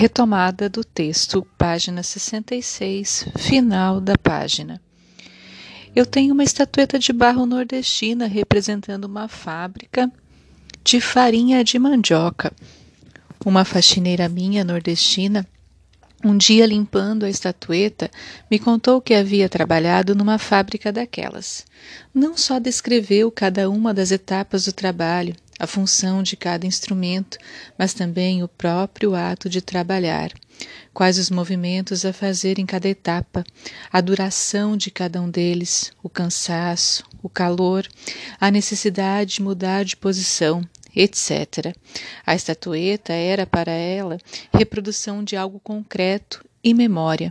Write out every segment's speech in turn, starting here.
Retomada do texto, página 66, final da página. Eu tenho uma estatueta de barro nordestina representando uma fábrica de farinha de mandioca. Uma faxineira minha nordestina, um dia limpando a estatueta, me contou que havia trabalhado numa fábrica daquelas. Não só descreveu cada uma das etapas do trabalho, a função de cada instrumento, mas também o próprio ato de trabalhar. Quais os movimentos a fazer em cada etapa, a duração de cada um deles, o cansaço, o calor, a necessidade de mudar de posição, etc. A estatueta era para ela reprodução de algo concreto e memória.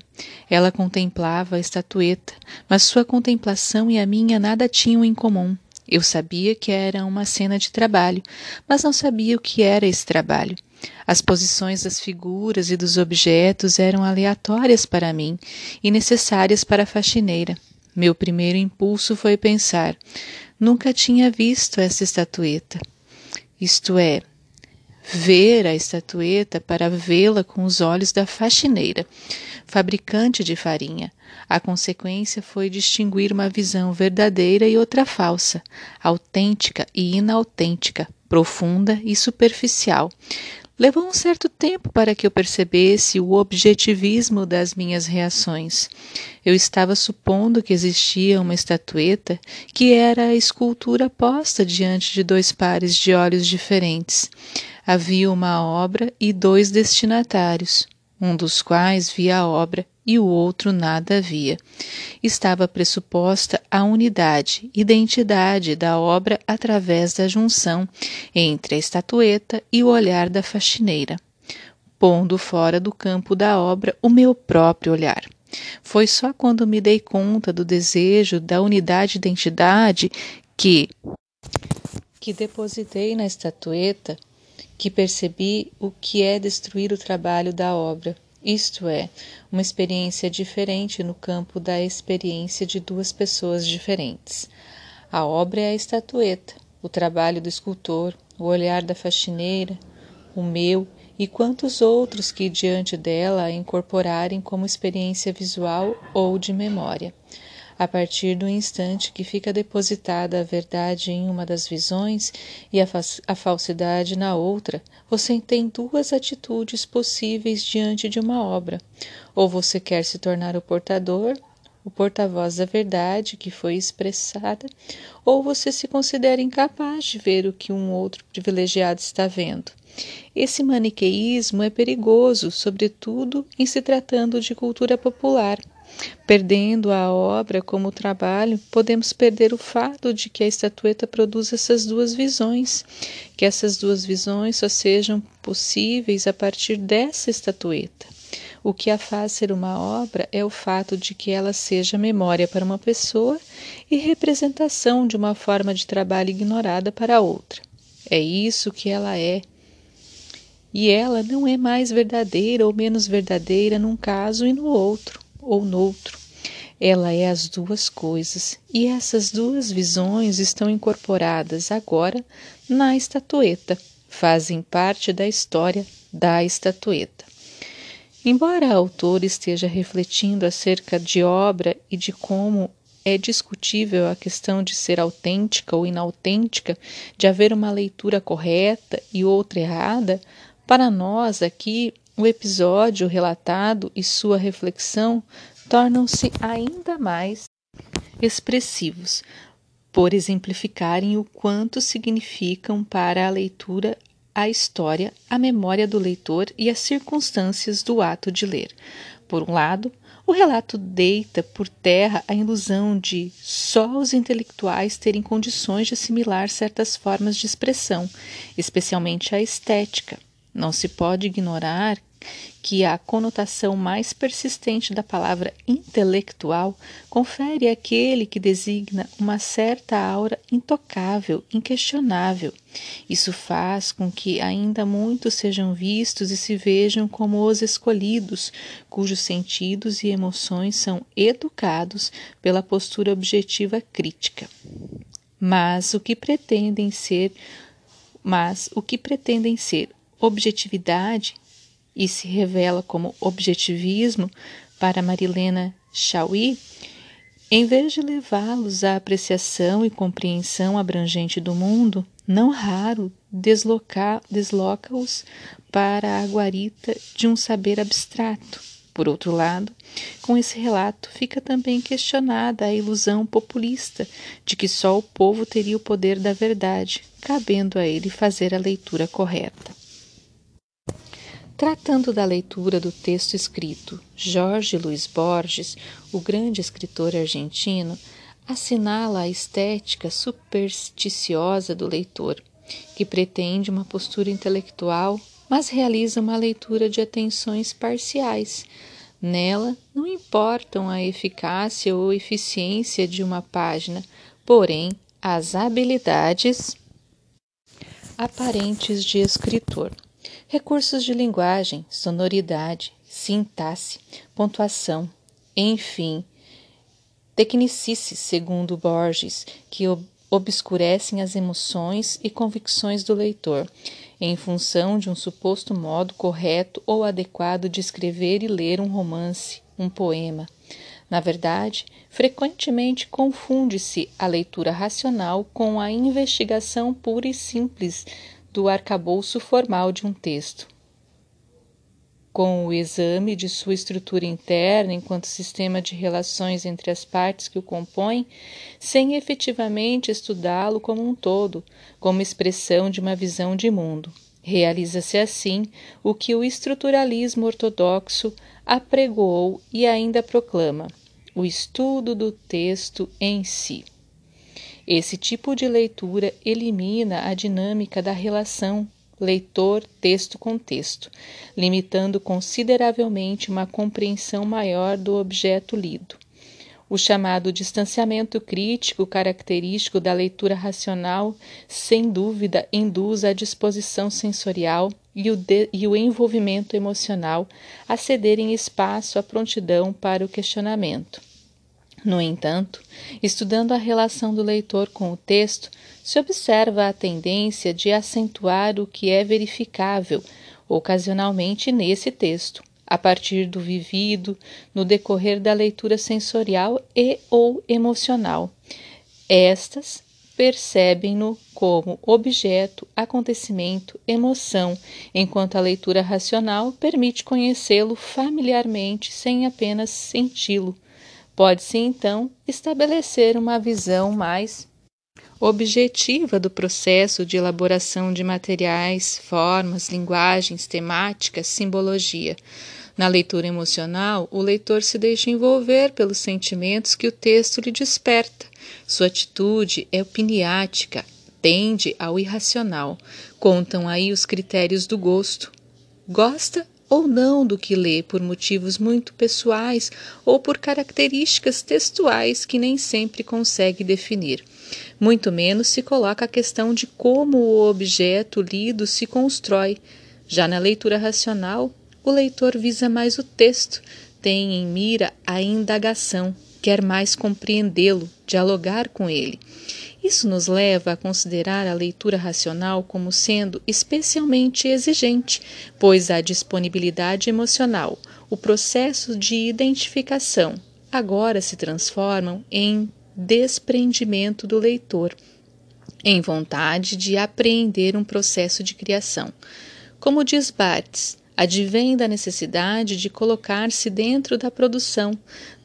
Ela contemplava a estatueta, mas sua contemplação e a minha nada tinham em comum. Eu sabia que era uma cena de trabalho, mas não sabia o que era esse trabalho. As posições das figuras e dos objetos eram aleatórias para mim e necessárias para a faxineira. Meu primeiro impulso foi pensar: nunca tinha visto essa estatueta. Isto é, ver a estatueta para vê-la com os olhos da faxineira, fabricante de farinha. A consequência foi distinguir uma visão verdadeira e outra falsa, autêntica e inautêntica, profunda e superficial. Levou um certo tempo para que eu percebesse o objetivismo das minhas reações. Eu estava supondo que existia uma estatueta que era a escultura posta diante de dois pares de olhos diferentes. Havia uma obra e dois destinatários, um dos quais via a obra e o outro nada via. Estava pressuposta a unidade, identidade da obra através da junção entre a estatueta e o olhar da faxineira, pondo fora do campo da obra o meu próprio olhar. Foi só quando me dei conta do desejo da unidade de identidade que que depositei na estatueta que percebi o que é destruir o trabalho da obra isto é, uma experiência diferente no campo da experiência de duas pessoas diferentes. A obra é a estatueta, o trabalho do escultor, o olhar da faxineira, o meu e quantos outros que diante dela a incorporarem como experiência visual ou de memória. A partir do instante que fica depositada a verdade em uma das visões e a, a falsidade na outra, você tem duas atitudes possíveis diante de uma obra. Ou você quer se tornar o portador, o porta-voz da verdade que foi expressada, ou você se considera incapaz de ver o que um outro privilegiado está vendo. Esse maniqueísmo é perigoso, sobretudo em se tratando de cultura popular. Perdendo a obra como trabalho, podemos perder o fato de que a estatueta produz essas duas visões, que essas duas visões só sejam possíveis a partir dessa estatueta. O que a faz ser uma obra é o fato de que ela seja memória para uma pessoa e representação de uma forma de trabalho ignorada para outra. É isso que ela é. E ela não é mais verdadeira ou menos verdadeira num caso e no outro ou noutro. Ela é as duas coisas, e essas duas visões estão incorporadas agora na estatueta, fazem parte da história da estatueta. Embora a autora esteja refletindo acerca de obra e de como é discutível a questão de ser autêntica ou inautêntica, de haver uma leitura correta e outra errada, para nós aqui o episódio relatado e sua reflexão tornam-se ainda mais expressivos, por exemplificarem o quanto significam para a leitura a história, a memória do leitor e as circunstâncias do ato de ler. Por um lado, o relato deita por terra a ilusão de só os intelectuais terem condições de assimilar certas formas de expressão, especialmente a estética. Não se pode ignorar que a conotação mais persistente da palavra intelectual confere àquele que designa uma certa aura intocável, inquestionável. Isso faz com que ainda muitos sejam vistos e se vejam como os escolhidos, cujos sentidos e emoções são educados pela postura objetiva crítica. Mas o que pretendem ser, mas o que pretendem ser objetividade e se revela como objetivismo para Marilena Chauí, em vez de levá-los à apreciação e compreensão abrangente do mundo, não raro desloca-os para a guarita de um saber abstrato. Por outro lado, com esse relato fica também questionada a ilusão populista de que só o povo teria o poder da verdade, cabendo a ele fazer a leitura correta. Tratando da leitura do texto escrito, Jorge Luiz Borges, o grande escritor argentino, assinala a estética supersticiosa do leitor, que pretende uma postura intelectual, mas realiza uma leitura de atenções parciais. Nela não importam a eficácia ou eficiência de uma página, porém as habilidades aparentes de escritor. Recursos de linguagem, sonoridade, sintaxe, pontuação, enfim, tecnicices, segundo Borges, que obscurecem as emoções e convicções do leitor, em função de um suposto modo correto ou adequado de escrever e ler um romance, um poema. Na verdade, frequentemente confunde-se a leitura racional com a investigação pura e simples do arcabouço formal de um texto. Com o exame de sua estrutura interna enquanto sistema de relações entre as partes que o compõem, sem efetivamente estudá-lo como um todo, como expressão de uma visão de mundo. Realiza-se assim o que o estruturalismo ortodoxo apregoou e ainda proclama: o estudo do texto em si. Esse tipo de leitura elimina a dinâmica da relação leitor texto com texto, limitando consideravelmente uma compreensão maior do objeto lido. O chamado distanciamento crítico, característico da leitura racional, sem dúvida induz a disposição sensorial e o, de, e o envolvimento emocional a cederem espaço à prontidão para o questionamento. No entanto, estudando a relação do leitor com o texto, se observa a tendência de acentuar o que é verificável ocasionalmente nesse texto, a partir do vivido no decorrer da leitura sensorial e ou emocional. Estas percebem-no como objeto, acontecimento, emoção, enquanto a leitura racional permite conhecê-lo familiarmente sem apenas senti-lo Pode-se então estabelecer uma visão mais objetiva do processo de elaboração de materiais, formas, linguagens, temáticas, simbologia. Na leitura emocional, o leitor se deixa envolver pelos sentimentos que o texto lhe desperta. Sua atitude é opiniática, tende ao irracional. Contam aí os critérios do gosto. Gosta ou não do que lê por motivos muito pessoais ou por características textuais que nem sempre consegue definir. Muito menos se coloca a questão de como o objeto lido se constrói. Já na leitura racional, o leitor visa mais o texto, tem em mira a indagação, quer mais compreendê-lo, dialogar com ele. Isso nos leva a considerar a leitura racional como sendo especialmente exigente, pois a disponibilidade emocional, o processo de identificação, agora se transformam em desprendimento do leitor, em vontade de apreender um processo de criação. Como diz Barthes, advém da necessidade de colocar-se dentro da produção,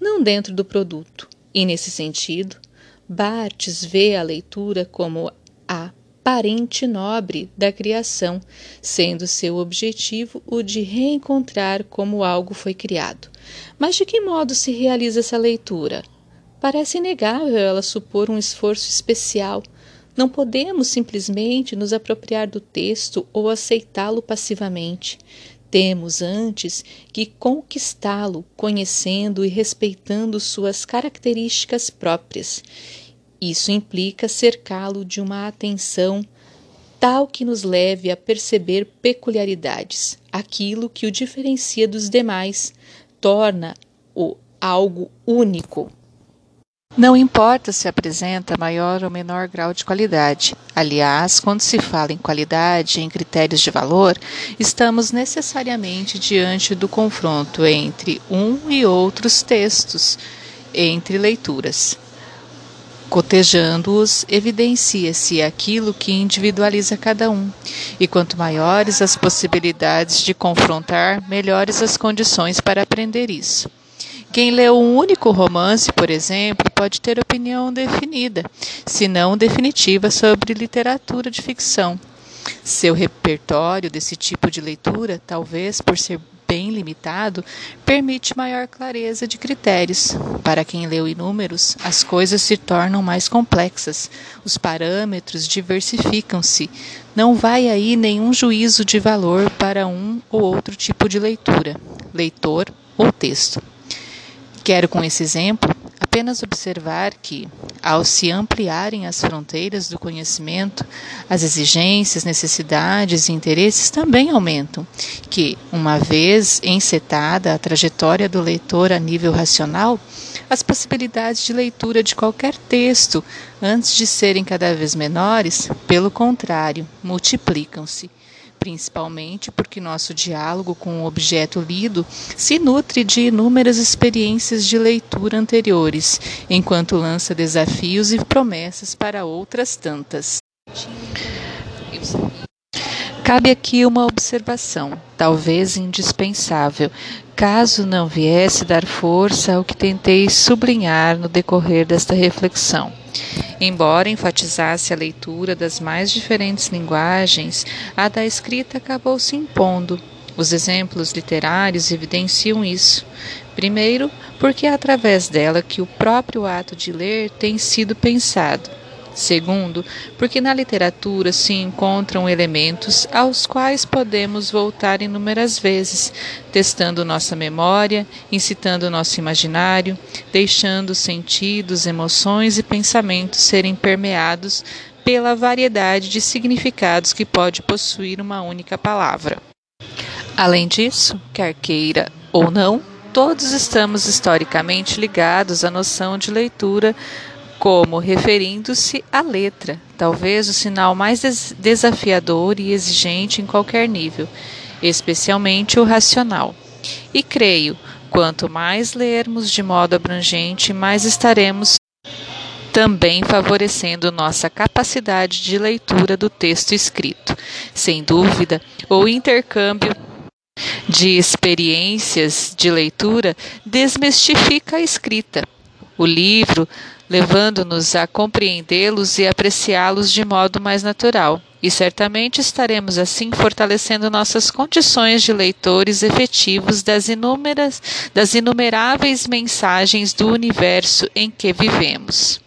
não dentro do produto, e, nesse sentido, Bartes vê a leitura como a parente nobre da criação, sendo seu objetivo o de reencontrar como algo foi criado. Mas de que modo se realiza essa leitura? Parece inegável ela supor um esforço especial. Não podemos simplesmente nos apropriar do texto ou aceitá-lo passivamente. Temos antes que conquistá-lo, conhecendo e respeitando suas características próprias. Isso implica cercá-lo de uma atenção tal que nos leve a perceber peculiaridades, aquilo que o diferencia dos demais, torna-o algo único. Não importa se apresenta maior ou menor grau de qualidade. Aliás, quando se fala em qualidade em critérios de valor, estamos necessariamente diante do confronto entre um e outros textos, entre leituras. Cotejando-os, evidencia-se aquilo que individualiza cada um, e quanto maiores as possibilidades de confrontar, melhores as condições para aprender isso. Quem leu um único romance, por exemplo, pode ter opinião definida, se não definitiva, sobre literatura de ficção. Seu repertório desse tipo de leitura, talvez por ser bem limitado, permite maior clareza de critérios. Para quem leu inúmeros, as coisas se tornam mais complexas, os parâmetros diversificam-se. Não vai aí nenhum juízo de valor para um ou outro tipo de leitura, leitor ou texto. Quero, com esse exemplo, apenas observar que, ao se ampliarem as fronteiras do conhecimento, as exigências, necessidades e interesses também aumentam, que, uma vez encetada a trajetória do leitor a nível racional, as possibilidades de leitura de qualquer texto, antes de serem cada vez menores, pelo contrário, multiplicam-se principalmente porque nosso diálogo com o objeto lido se nutre de inúmeras experiências de leitura anteriores, enquanto lança desafios e promessas para outras tantas. Cabe aqui uma observação, talvez indispensável, caso não viesse dar força ao que tentei sublinhar no decorrer desta reflexão. Embora enfatizasse a leitura das mais diferentes linguagens, a da escrita acabou se impondo. Os exemplos literários evidenciam isso. Primeiro, porque é através dela que o próprio ato de ler tem sido pensado. Segundo, porque na literatura se encontram elementos aos quais podemos voltar inúmeras vezes, testando nossa memória, incitando nosso imaginário, deixando sentidos, emoções e pensamentos serem permeados pela variedade de significados que pode possuir uma única palavra. Além disso, quer queira ou não, todos estamos historicamente ligados à noção de leitura como referindo-se à letra, talvez o sinal mais des desafiador e exigente em qualquer nível, especialmente o racional. E creio, quanto mais lermos de modo abrangente, mais estaremos também favorecendo nossa capacidade de leitura do texto escrito. Sem dúvida, o intercâmbio de experiências de leitura desmistifica a escrita. O livro levando-nos a compreendê-los e apreciá-los de modo mais natural. E certamente estaremos assim fortalecendo nossas condições de leitores efetivos das inúmeras, das inumeráveis mensagens do universo em que vivemos.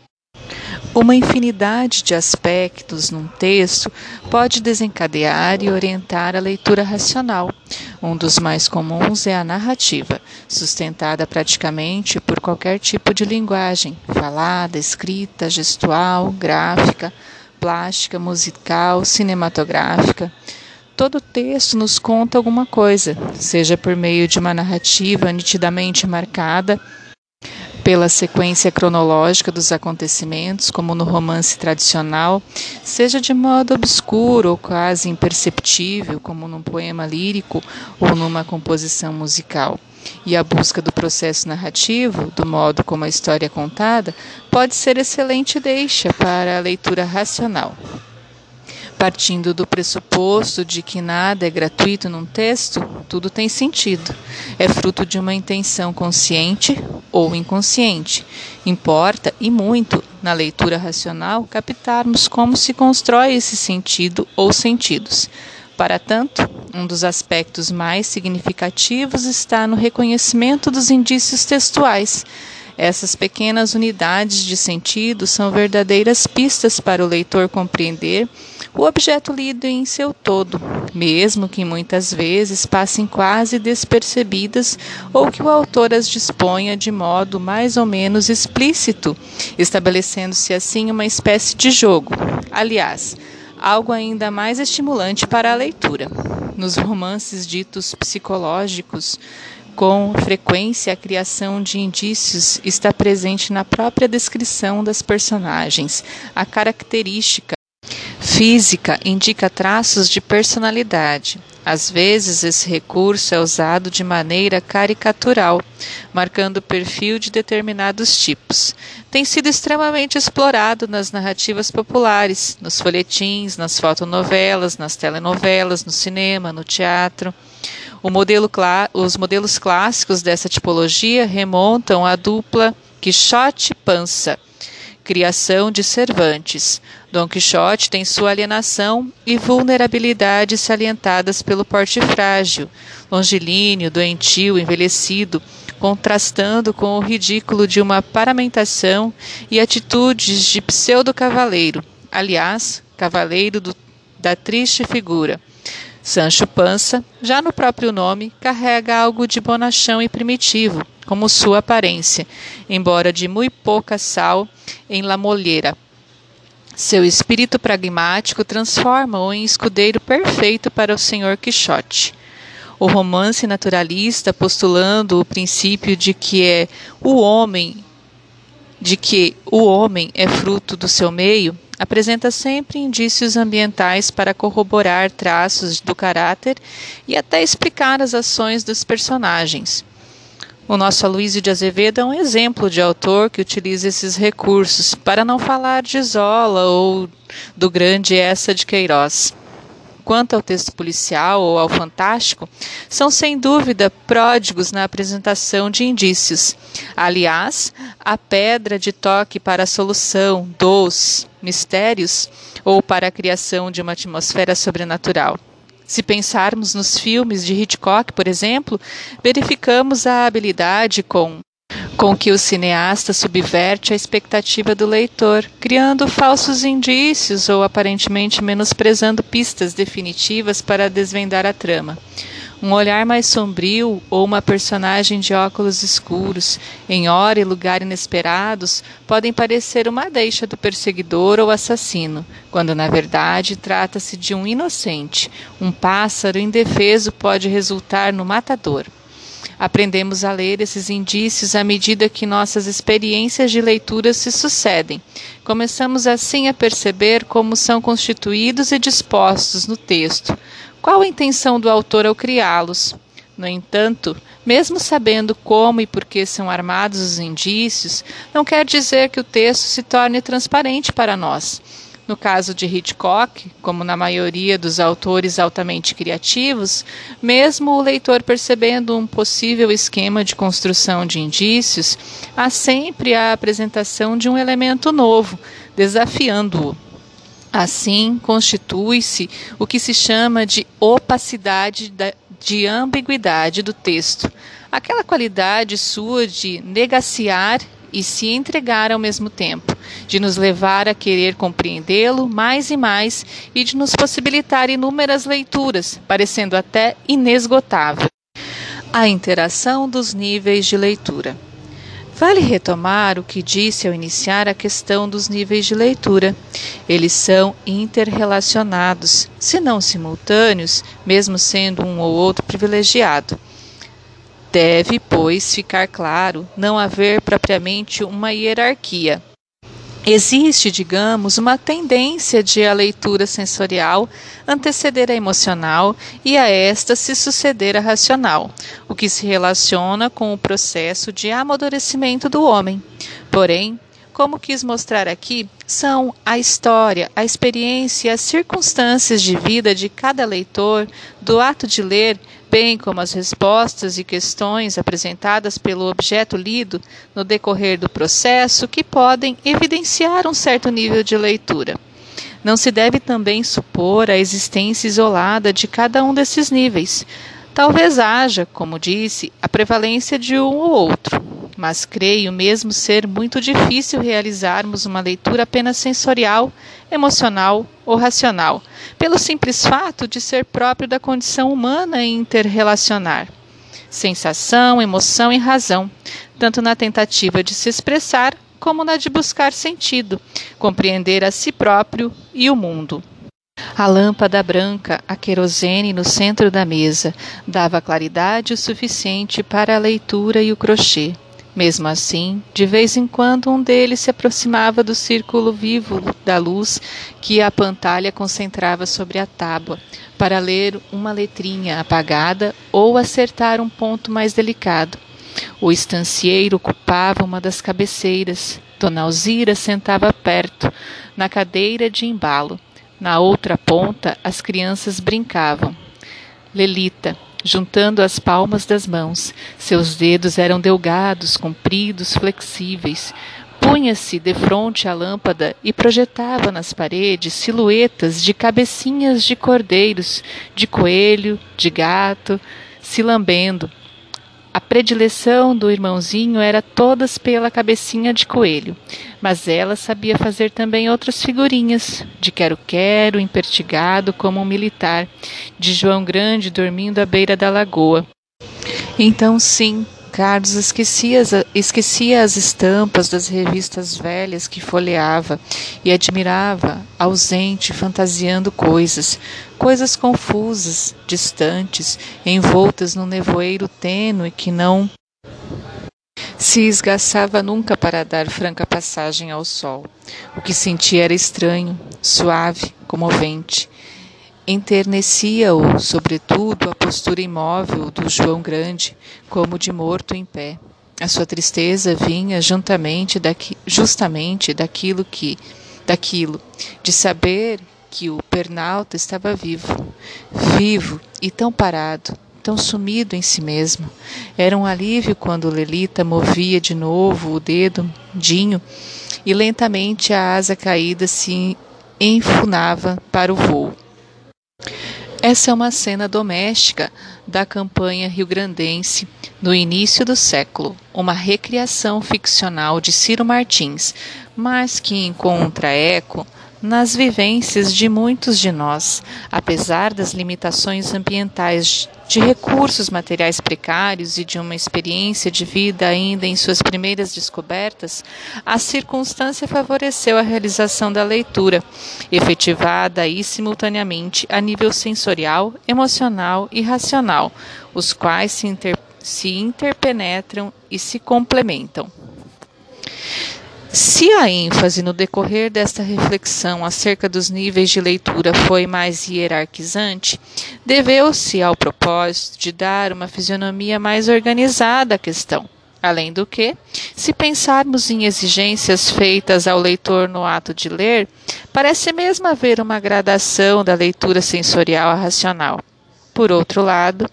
Uma infinidade de aspectos num texto pode desencadear e orientar a leitura racional. Um dos mais comuns é a narrativa, sustentada praticamente por qualquer tipo de linguagem, falada, escrita, gestual, gráfica, plástica, musical, cinematográfica. Todo texto nos conta alguma coisa, seja por meio de uma narrativa nitidamente marcada pela sequência cronológica dos acontecimentos, como no romance tradicional, seja de modo obscuro ou quase imperceptível, como num poema lírico ou numa composição musical. E a busca do processo narrativo, do modo como a história é contada, pode ser excelente deixa para a leitura racional partindo do pressuposto de que nada é gratuito num texto, tudo tem sentido. É fruto de uma intenção consciente ou inconsciente. Importa, e muito, na leitura racional, captarmos como se constrói esse sentido ou sentidos. Para tanto, um dos aspectos mais significativos está no reconhecimento dos indícios textuais essas pequenas unidades de sentido são verdadeiras pistas para o leitor compreender o objeto lido em seu todo, mesmo que muitas vezes passem quase despercebidas ou que o autor as disponha de modo mais ou menos explícito, estabelecendo-se assim uma espécie de jogo. Aliás, algo ainda mais estimulante para a leitura. Nos romances ditos psicológicos, Com frequência, a criação de indícios está presente na própria descrição das personagens. A característica física indica traços de personalidade. Às vezes, esse recurso é usado de maneira caricatural, marcando o perfil de determinados tipos. Tem sido extremamente explorado nas narrativas populares, nos folhetins, nas fotonovelas, nas telenovelas, no cinema, no teatro. Modelo os modelos clássicos dessa tipologia remontam à dupla Quixote-Pança, criação de Cervantes. Dom Quixote tem sua alienação e vulnerabilidade salientadas pelo porte frágil, longilíneo, doentio, envelhecido, contrastando com o ridículo de uma paramentação e atitudes de pseudo-cavaleiro, aliás, cavaleiro do, da triste figura. Sancho Pança, já no próprio nome, carrega algo de bonachão e primitivo, como sua aparência, embora de muito pouca sal em la molheira. Seu espírito pragmático transforma-o em escudeiro perfeito para o senhor Quixote. O romance naturalista, postulando o princípio de que é o homem, de que o homem é fruto do seu meio, apresenta sempre indícios ambientais para corroborar traços do caráter e até explicar as ações dos personagens. O nosso Aloysio de Azevedo é um exemplo de autor que utiliza esses recursos, para não falar de Zola ou do grande Essa de Queiroz quanto ao texto policial ou ao fantástico, são sem dúvida pródigos na apresentação de indícios. Aliás, a pedra de toque para a solução dos mistérios ou para a criação de uma atmosfera sobrenatural. Se pensarmos nos filmes de Hitchcock, por exemplo, verificamos a habilidade com com que o cineasta subverte a expectativa do leitor, criando falsos indícios ou aparentemente menosprezando pistas definitivas para desvendar a trama. Um olhar mais sombrio ou uma personagem de óculos escuros, em hora e lugar inesperados, podem parecer uma deixa do perseguidor ou assassino, quando na verdade trata-se de um inocente. Um pássaro indefeso pode resultar no matador. Aprendemos a ler esses indícios à medida que nossas experiências de leitura se sucedem. Começamos assim a perceber como são constituídos e dispostos no texto. Qual a intenção do autor ao criá-los? No entanto, mesmo sabendo como e por que são armados os indícios, não quer dizer que o texto se torne transparente para nós. No caso de Hitchcock, como na maioria dos autores altamente criativos, mesmo o leitor percebendo um possível esquema de construção de indícios, há sempre a apresentação de um elemento novo, desafiando-o. Assim, constitui-se o que se chama de opacidade de ambiguidade do texto, aquela qualidade sua de negaciar e se entregar ao mesmo tempo, de nos levar a querer compreendê-lo mais e mais e de nos possibilitar inúmeras leituras, parecendo até inesgotável. A interação dos níveis de leitura. Vale retomar o que disse ao iniciar a questão dos níveis de leitura. Eles são interrelacionados, se não simultâneos, mesmo sendo um ou outro privilegiado. Deve, pois, ficar claro não haver propriamente uma hierarquia. Existe, digamos, uma tendência de a leitura sensorial anteceder a emocional e a esta se suceder a racional, o que se relaciona com o processo de amadurecimento do homem. Porém, como quis mostrar aqui, são a história, a experiência e as circunstâncias de vida de cada leitor, do ato de ler, bem como as respostas e questões apresentadas pelo objeto lido no decorrer do processo, que podem evidenciar um certo nível de leitura. Não se deve também supor a existência isolada de cada um desses níveis. Talvez haja, como disse, a prevalência de um ou outro mas creio mesmo ser muito difícil realizarmos uma leitura apenas sensorial, emocional ou racional, pelo simples fato de ser próprio da condição humana interrelacionar sensação, emoção e razão, tanto na tentativa de se expressar como na de buscar sentido, compreender a si próprio e o mundo. A lâmpada branca, a querosene no centro da mesa, dava claridade o suficiente para a leitura e o crochê. Mesmo assim, de vez em quando um deles se aproximava do círculo vivo da luz que a pantalha concentrava sobre a tábua, para ler uma letrinha apagada ou acertar um ponto mais delicado. O estancieiro ocupava uma das cabeceiras. Dona Alzira sentava perto, na cadeira de embalo. Na outra ponta, as crianças brincavam. Lelita, juntando as palmas das mãos. Seus dedos eram delgados, compridos, flexíveis. Punha-se defronte à lâmpada e projetava nas paredes silhuetas de cabecinhas de cordeiros, de coelho, de gato, se lambendo, a predileção do irmãozinho era todas pela cabecinha de coelho, mas ela sabia fazer também outras figurinhas, de quero-quero, impertigado como um militar, de João Grande dormindo à beira da lagoa. Então, sim, Carlos esquecia, esquecia as estampas das revistas velhas que folheava e admirava, ausente, fantasiando coisas, coisas confusas, distantes, envoltas num nevoeiro tênue que não se esgaçava nunca para dar franca passagem ao sol. O que sentia era estranho, suave, comovente. Enternecia-o, sobretudo, a postura imóvel do João Grande, como de morto em pé. A sua tristeza vinha juntamente daqui, justamente daquilo que, daquilo, de saber que o pernalta estava vivo, vivo e tão parado, tão sumido em si mesmo. Era um alívio quando Lelita movia de novo o dedo, Dinho, e lentamente a asa caída se enfunava para o voo. Essa é uma cena doméstica da campanha rio-grandense no início do século, uma recriação ficcional de Ciro Martins, mas que encontra eco nas vivências de muitos de nós, apesar das limitações ambientais, de recursos materiais precários e de uma experiência de vida ainda em suas primeiras descobertas, a circunstância favoreceu a realização da leitura, efetivada aí simultaneamente a nível sensorial, emocional e racional, os quais se, inter se interpenetram e se complementam. Se a ênfase no decorrer desta reflexão acerca dos níveis de leitura foi mais hierarquizante, deveu-se ao propósito de dar uma fisionomia mais organizada à questão. Além do que, se pensarmos em exigências feitas ao leitor no ato de ler, parece mesmo haver uma gradação da leitura sensorial a racional. Por outro lado,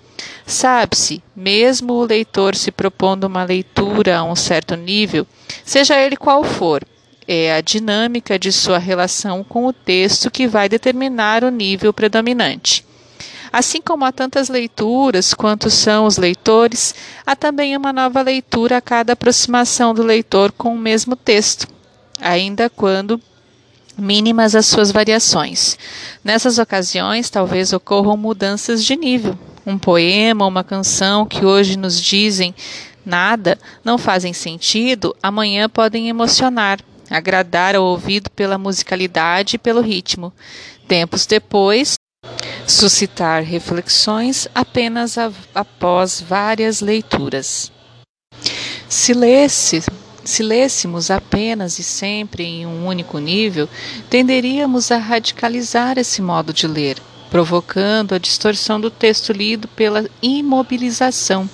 sabe-se, mesmo o leitor se propondo uma leitura a um certo nível, seja ele qual for, é a dinâmica de sua relação com o texto que vai determinar o nível predominante. Assim como há tantas leituras quanto são os leitores, há também uma nova leitura a cada aproximação do leitor com o mesmo texto, ainda quando mínimas as suas variações. Nessas ocasiões, talvez ocorram mudanças de nível. Um poema, uma canção que hoje nos dizem nada, não fazem sentido, amanhã podem emocionar, agradar ao ouvido pela musicalidade e pelo ritmo. Tempos depois, suscitar reflexões apenas após várias leituras. Se lesse se lêssemos apenas e sempre em um único nível, tenderíamos a radicalizar esse modo de ler, provocando a distorção do texto lido pela imobilização,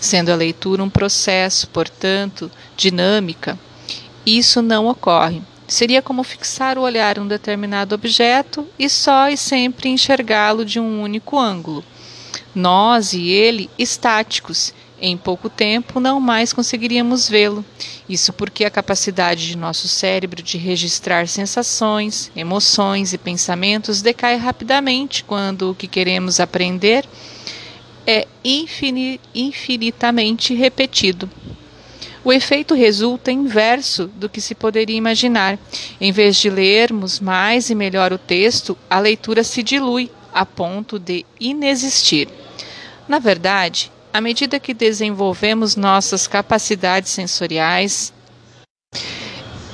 sendo a leitura um processo, portanto, dinâmica. Isso não ocorre. Seria como fixar o olhar em um determinado objeto e só e sempre enxergá-lo de um único ângulo. Nós e ele estáticos, em pouco tempo não mais conseguiríamos vê-lo. Isso porque a capacidade de nosso cérebro de registrar sensações, emoções e pensamentos decai rapidamente quando o que queremos aprender é infinitamente repetido. O efeito resulta inverso do que se poderia imaginar. Em vez de lermos mais e melhor o texto, a leitura se dilui a ponto de inexistir. Na verdade, à medida que desenvolvemos nossas capacidades sensoriais,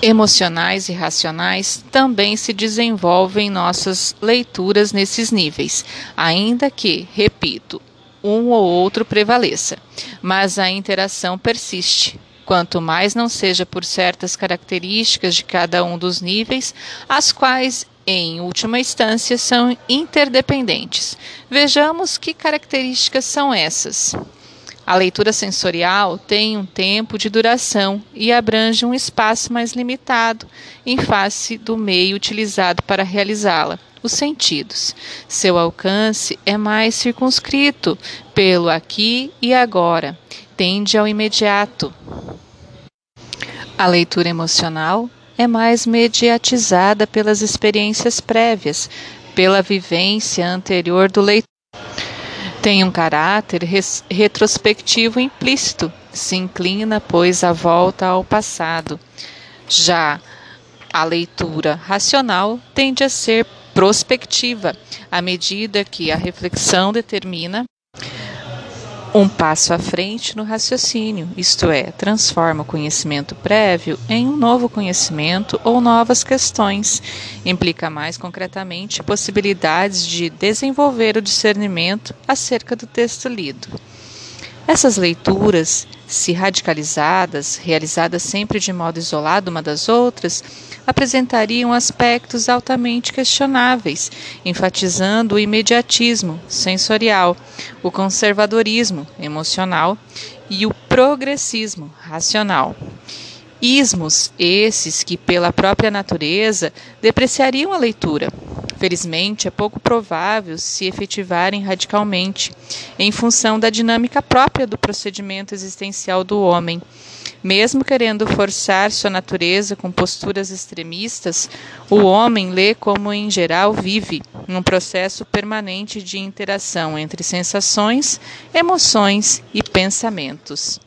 emocionais e racionais também se desenvolvem nossas leituras nesses níveis, ainda que, repito, um ou outro prevaleça, mas a interação persiste. Quanto mais não seja por certas características de cada um dos níveis, as quais, em última instância, são interdependentes. Vejamos que características são essas. A leitura sensorial tem um tempo de duração e abrange um espaço mais limitado em face do meio utilizado para realizá-la, os sentidos. Seu alcance é mais circunscrito pelo aqui e agora, tende ao imediato. A leitura emocional é mais mediatizada pelas experiências prévias, pela vivência anterior do leitor tem um caráter retrospectivo implícito, se inclina, pois, à volta ao passado. Já a leitura racional tende a ser prospectiva, à medida que a reflexão determina um passo à frente no raciocínio, isto é, transforma o conhecimento prévio em um novo conhecimento ou novas questões. Implica mais concretamente possibilidades de desenvolver o discernimento acerca do texto lido. Essas leituras, se radicalizadas, realizadas sempre de modo isolado uma das outras, apresentariam aspectos altamente questionáveis, enfatizando o imediatismo sensorial, o conservadorismo emocional e o progressismo racional. Ismos esses que, pela própria natureza, depreciariam a leitura. Felizmente, é pouco provável se efetivarem radicalmente, em função da dinâmica própria do procedimento existencial do homem mesmo querendo forçar sua natureza com posturas extremistas, o homem lê como em geral vive, num processo permanente de interação entre sensações, emoções e pensamentos.